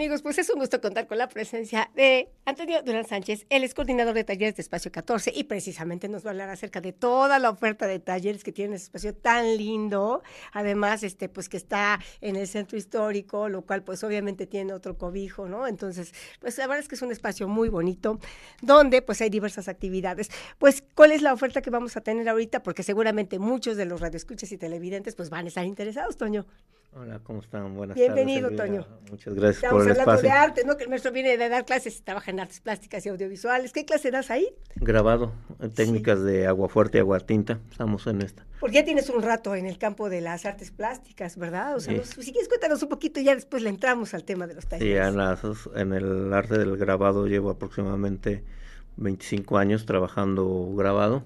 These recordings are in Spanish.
Amigos, pues es un gusto contar con la presencia de Antonio Durán Sánchez. Él es coordinador de talleres de Espacio 14 y precisamente nos va a hablar acerca de toda la oferta de talleres que tiene ese espacio tan lindo. Además, este, pues que está en el centro histórico, lo cual pues obviamente tiene otro cobijo, ¿no? Entonces, pues la verdad es que es un espacio muy bonito donde pues hay diversas actividades. Pues, ¿cuál es la oferta que vamos a tener ahorita? Porque seguramente muchos de los radioescuchas y televidentes pues van a estar interesados, Toño. Hola, ¿cómo están? Buenas Bienvenido, Toño. Muchas gracias Estamos hablando de arte, ¿no? Que el maestro viene de dar clases, trabaja en artes plásticas y audiovisuales. ¿Qué clase das ahí? Grabado, técnicas de agua fuerte y agua tinta. Estamos en esta. Porque ya tienes un rato en el campo de las artes plásticas, ¿verdad? O sea, si quieres cuéntanos un poquito y ya después le entramos al tema de los talleres. Sí, en, en el arte del grabado llevo aproximadamente 25 años trabajando grabado.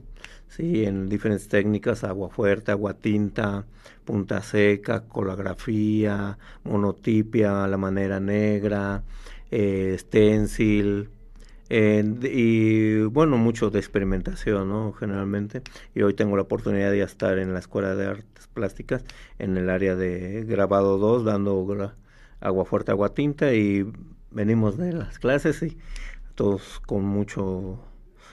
Sí, en diferentes técnicas, agua fuerte, agua tinta, punta seca, colografía, monotipia, la manera negra, eh, stencil, y bueno, mucho de experimentación, ¿no? Generalmente. Y hoy tengo la oportunidad de estar en la Escuela de Artes Plásticas, en el área de grabado 2, dando agua fuerte, agua tinta, y venimos de las clases y todos con mucho,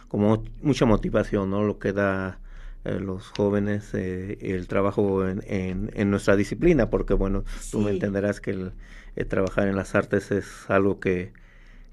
como mucha motivación, ¿no? Lo que da eh, los jóvenes eh, el trabajo en, en, nuestra disciplina, porque bueno, tú me entenderás que el, trabajar en las artes es algo que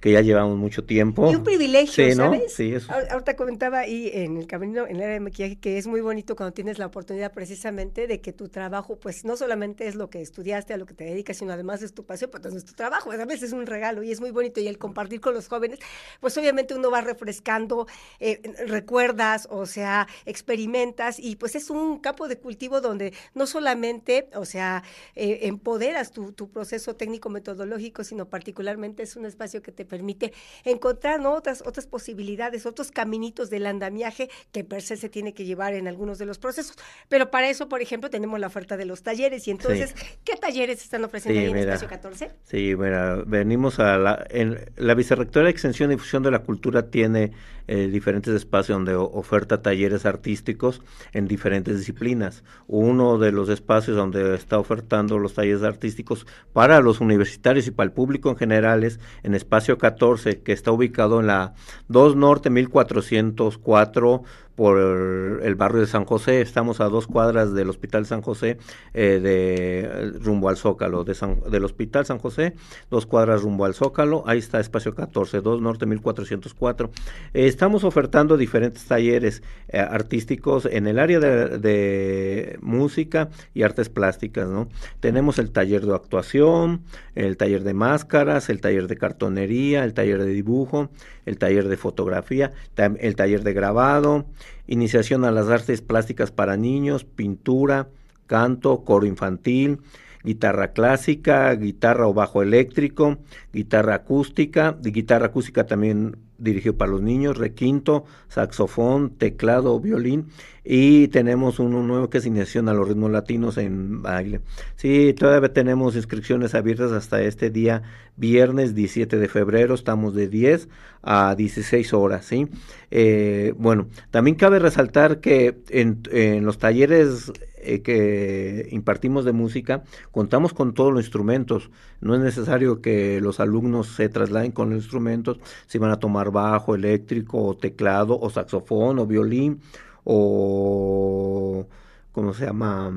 que ya llevamos mucho tiempo. Y un privilegio, ¿sabes? Sí, eso. Ahorita comentaba ahí en el camino, en el área de maquillaje, que es muy bonito cuando tienes la oportunidad precisamente de que tu trabajo, pues no solamente es lo que estudiaste, a lo que te dedicas, sino además es tu pasión, pues es tu trabajo, a veces es un regalo y es muy bonito. Y el compartir con los jóvenes, pues obviamente uno va refrescando, eh, recuerdas, o sea, experimentas y pues es un campo de cultivo donde no solamente, o sea, eh, empoderas tu, tu proceso técnico-metodológico, sino particularmente es un espacio que te permite encontrar otras, otras posibilidades, otros caminitos del andamiaje que per se se tiene que llevar en algunos de los procesos. Pero para eso, por ejemplo, tenemos la oferta de los talleres. Y entonces, ¿qué talleres están ofreciendo ahí en Espacio 14? Sí, mira, venimos a la, en, la Vicerrectora de Extensión y Difusión de la Cultura tiene eh, diferentes espacios donde oferta talleres artísticos en diferentes disciplinas. Uno de los espacios donde está ofertando los talleres artísticos para los universitarios y para el público en general es en Espacio 14, que está ubicado en la 2 Norte 1404 por el barrio de San José, estamos a dos cuadras del Hospital San José, eh, de rumbo al Zócalo, de del Hospital San José, dos cuadras rumbo al Zócalo, ahí está espacio 14, 2 Norte 1404. Eh, estamos ofertando diferentes talleres eh, artísticos en el área de, de, música y artes plásticas, ¿no? Tenemos el taller de actuación, el taller de máscaras, el taller de cartonería, el taller de dibujo, el taller de fotografía, el taller de grabado, iniciación a las artes plásticas para niños, pintura, canto, coro infantil, guitarra clásica, guitarra o bajo eléctrico, guitarra acústica, guitarra acústica también dirigido para los niños, requinto, saxofón, teclado, violín y tenemos uno nuevo que es iniciación a los ritmos latinos en baile. Sí, todavía tenemos inscripciones abiertas hasta este día viernes 17 de febrero, estamos de 10 a 16 horas, ¿sí? Eh, bueno, también cabe resaltar que en, los talleres eh, que impartimos de música, contamos con todos los instrumentos. No es necesario que los alumnos se trasladen con los instrumentos, si van a tomar bajo, eléctrico, o teclado, o saxofón, o violín, o ¿cómo se llama?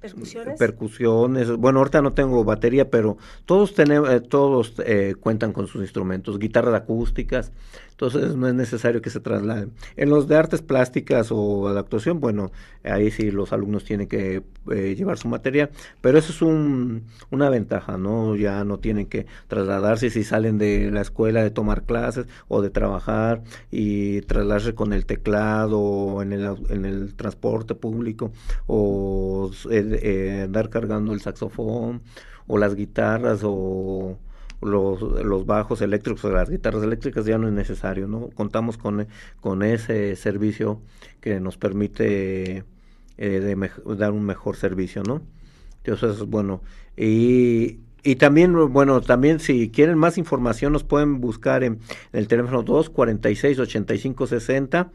Percusiones. Percusiones. Bueno, ahorita no tengo batería, pero todos tenemos, eh, todos eh, cuentan con sus instrumentos, guitarras acústicas. Entonces no es necesario que se trasladen. En los de artes plásticas o de actuación, bueno, ahí sí los alumnos tienen que eh, llevar su material, pero eso es un, una ventaja, ¿no? Ya no tienen que trasladarse si salen de la escuela de tomar clases o de trabajar y trasladarse con el teclado en el, en el transporte público o eh, andar cargando el saxofón o las guitarras o los, los bajos eléctricos o las guitarras eléctricas ya no es necesario, ¿no? Contamos con, con ese servicio que nos permite eh, dar un mejor servicio, ¿no? Entonces, bueno, y, y también, bueno, también si quieren más información nos pueden buscar en, el teléfono 246 8560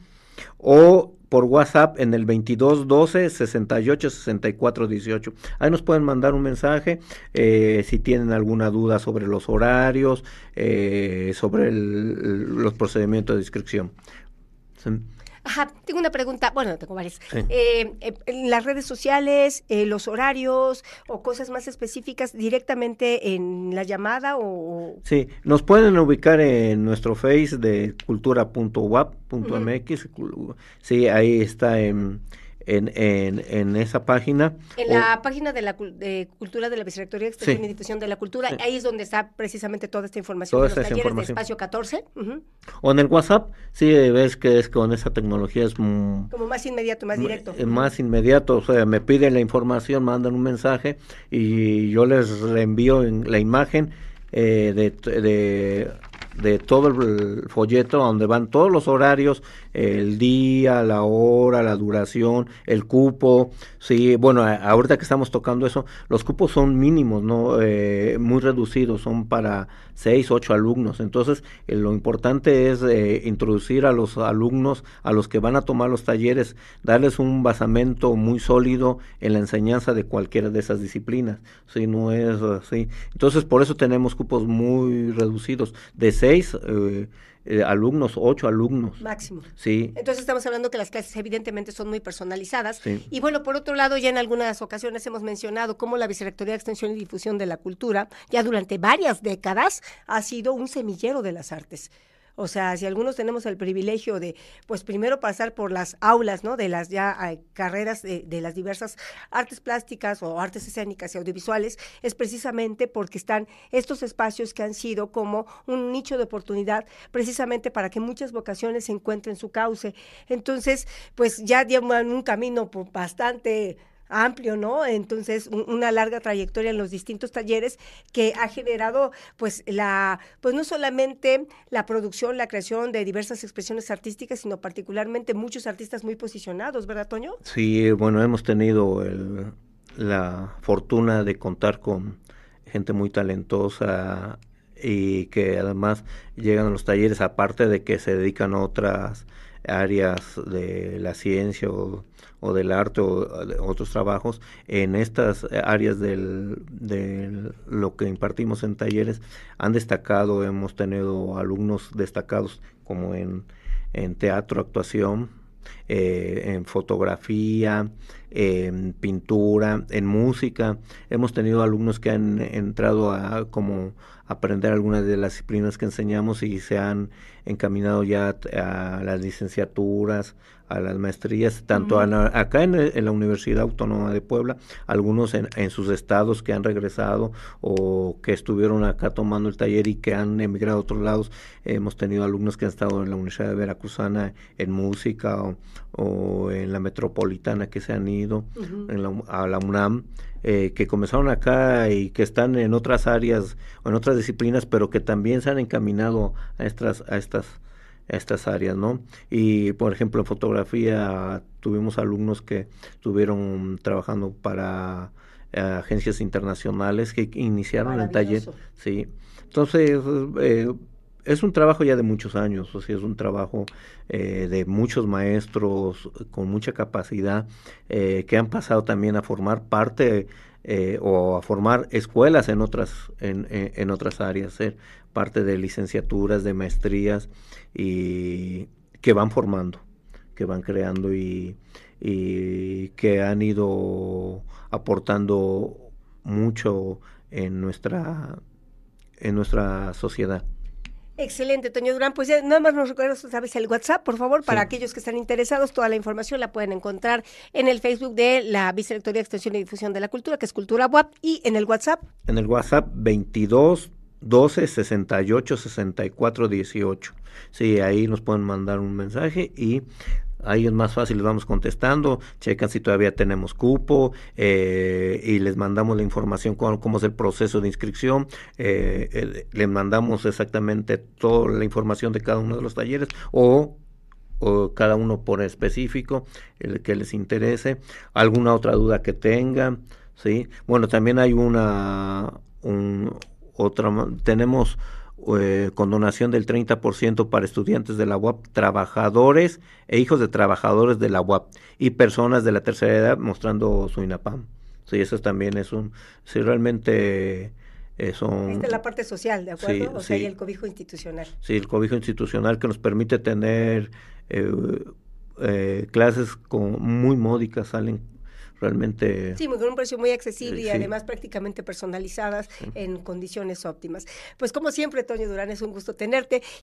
o por WhatsApp en el 2212 68 64 18. Ahí nos pueden mandar un mensaje eh, si tienen alguna duda sobre los horarios, eh, sobre los procedimientos de inscripción. Ajá, tengo una pregunta, bueno, tengo varias. Eh, en las redes sociales, los horarios o cosas más específicas directamente en la llamada o... Sí, nos pueden ubicar en nuestro face de cultura.wap.mx. Sí, ahí está en en, en, en, esa página. En la página de la de Cultura de la Vicerrectoría de Extensión y Difusión de la Cultura, ahí es donde está precisamente toda esta información toda de los talleres de Espacio 14. O en el WhatsApp, sí, ves que es con esa tecnología es... Como más inmediato, más directo. Más inmediato, o sea, me piden la información, mandan un mensaje y yo les reenvío la imagen eh, de, de de todo el folleto donde van todos los horarios, el día, la hora, la duración, el cupo. Sí, bueno, ahorita que estamos tocando eso, los cupos son mínimos, no eh, muy reducidos, son para seis, ocho alumnos. Entonces, eh, lo importante es eh, introducir a los alumnos, a los que van a tomar los talleres, darles un basamento muy sólido en la enseñanza de cualquiera de esas disciplinas. Sí, no es así. Entonces, por eso tenemos cupos muy reducidos, de eh, eh, alumnos, ocho alumnos. Máximo. Sí. Entonces estamos hablando que las clases evidentemente son muy personalizadas. Y bueno, por otro lado, ya en algunas ocasiones hemos mencionado cómo la Vicerrectoría de Extensión y Difusión de la Cultura, ya durante varias décadas, ha sido un semillero de las artes. O sea, si algunos tenemos el privilegio de, pues primero pasar por las aulas, ¿no? De las ya carreras de, las diversas artes plásticas o artes escénicas y audiovisuales, es precisamente porque están estos espacios que han sido como un nicho de oportunidad precisamente para que muchas vocaciones encuentren su cauce. Entonces, pues ya llevan un camino bastante amplio, ¿no? Entonces, una larga trayectoria en los distintos talleres que ha generado, pues, la, pues no solamente la producción, la creación de diversas expresiones artísticas, sino particularmente muchos artistas muy posicionados, ¿verdad, Toño? Sí, bueno, hemos tenido la fortuna de contar con gente muy talentosa y que además llegan a los talleres, aparte de que se dedican a otras áreas de la ciencia o del arte o otros trabajos en estas áreas del, de lo que impartimos en talleres han destacado, hemos tenido alumnos destacados como en teatro, actuación, eh, en fotografía, en pintura, en música. Hemos tenido alumnos que han entrado a como aprender algunas de las disciplinas que enseñamos y se han encaminado ya a las licenciaturas, a las maestrías, tanto acá en, la Universidad Autónoma de Puebla, algunos en, en, sus estados que han regresado o que estuvieron acá tomando el taller y que han emigrado a otros lados. Hemos tenido alumnos que han estado en la Universidad de Veracruzana en música o, en la metropolitana que se han ido a la UNAM. Eh, que comenzaron acá y que están en otras áreas o en otras disciplinas, pero que también se han encaminado a estas, a estas, a estas áreas, ¿no? Y por ejemplo en fotografía tuvimos alumnos que estuvieron trabajando para eh, agencias internacionales que iniciaron el taller, sí. Entonces eh, es un trabajo ya de muchos años, o sea, es un trabajo eh, de muchos maestros con mucha capacidad eh, que han pasado también a formar parte eh, o a formar escuelas en otras, en, en, otras áreas, ser parte de licenciaturas, de maestrías y que van formando, que van creando y, y que han ido aportando mucho en nuestra en nuestra sociedad. Excelente, Toño Durán. Pues ya nada más nos recuerdas, sabes, el WhatsApp, por favor, para aquellos que están interesados. Toda la información la pueden encontrar en el Facebook de la Vicerrectoría de Extensión y Difusión de la Cultura, que es Cultura WAP, y en el WhatsApp. En el WhatsApp 22 12 68 64 18. Sí, ahí nos pueden mandar un mensaje y Ahí es más fácil, les vamos contestando, checan si todavía tenemos cupo eh, y les mandamos la información cómo es el proceso de inscripción. Eh, les mandamos exactamente toda la información de cada uno de los talleres o, o cada uno por específico, el que les interese, alguna otra duda que tengan. ¿sí? Bueno, también hay una, un, otra, tenemos eh, con donación del 30% para estudiantes de la UAP, trabajadores e hijos de trabajadores de la UAP y personas de la tercera edad mostrando su INAPAM. Sí, eso también es un, sí, realmente es un... Esta es la parte social, ¿de acuerdo? o sea, y el cobijo institucional. Sí, el cobijo institucional que nos permite tener eh, eh, clases con muy módicas, salen realmente... Sí, con un precio muy accesible y además prácticamente personalizadas en condiciones óptimas. Pues como siempre, Toño Durán, es un gusto tenerte